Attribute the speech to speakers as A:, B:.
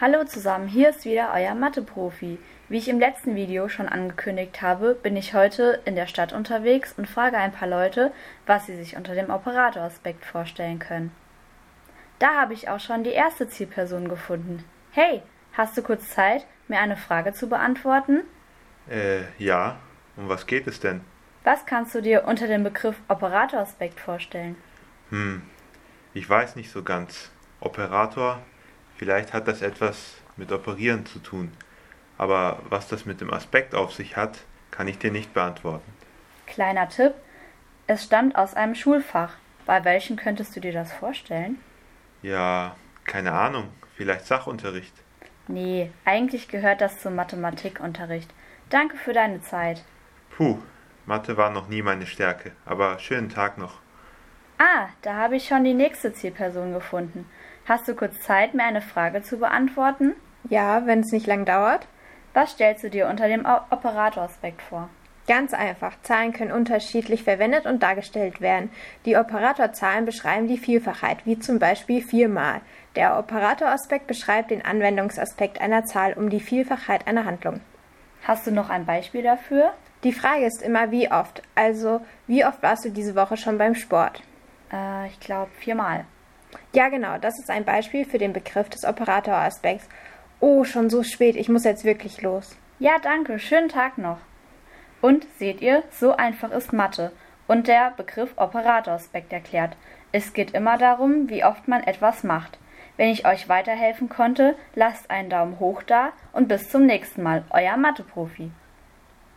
A: Hallo zusammen, hier ist wieder euer Mathe-Profi. Wie ich im letzten Video schon angekündigt habe, bin ich heute in der Stadt unterwegs und frage ein paar Leute, was sie sich unter dem Operatoraspekt vorstellen können. Da habe ich auch schon die erste Zielperson gefunden. Hey, hast du kurz Zeit, mir eine Frage zu beantworten?
B: Äh, ja. Um was geht es denn?
A: Was kannst du dir unter dem Begriff Operatoraspekt vorstellen?
B: Hm, ich weiß nicht so ganz. Operator, vielleicht hat das etwas mit Operieren zu tun. Aber was das mit dem Aspekt auf sich hat, kann ich dir nicht beantworten.
A: Kleiner Tipp, es stammt aus einem Schulfach. Bei welchem könntest du dir das vorstellen?
B: Ja, keine Ahnung. Vielleicht Sachunterricht.
A: Nee, eigentlich gehört das zum Mathematikunterricht. Danke für deine Zeit.
B: Puh, Mathe war noch nie meine Stärke, aber schönen Tag noch.
A: Ah, da habe ich schon die nächste Zielperson gefunden. Hast du kurz Zeit, mir eine Frage zu beantworten?
C: Ja, wenn es nicht lang dauert.
A: Was stellst du dir unter dem Operatoraspekt vor?
C: Ganz einfach. Zahlen können unterschiedlich verwendet und dargestellt werden. Die Operatorzahlen beschreiben die Vielfachheit, wie zum Beispiel viermal. Der Operatoraspekt beschreibt den Anwendungsaspekt einer Zahl um die Vielfachheit einer Handlung.
A: Hast du noch ein Beispiel dafür?
C: Die Frage ist immer, wie oft. Also, wie oft warst du diese Woche schon beim Sport?
A: Äh, ich glaube viermal.
C: Ja, genau, das ist ein Beispiel für den Begriff des Operatoraspekts. Oh, schon so spät, ich muss jetzt wirklich los.
A: Ja, danke. Schönen Tag noch. Und seht ihr, so einfach ist Mathe und der Begriff Operatoraspekt erklärt. Es geht immer darum, wie oft man etwas macht. Wenn ich euch weiterhelfen konnte, lasst einen Daumen hoch da und bis zum nächsten Mal, euer Mathe-Profi.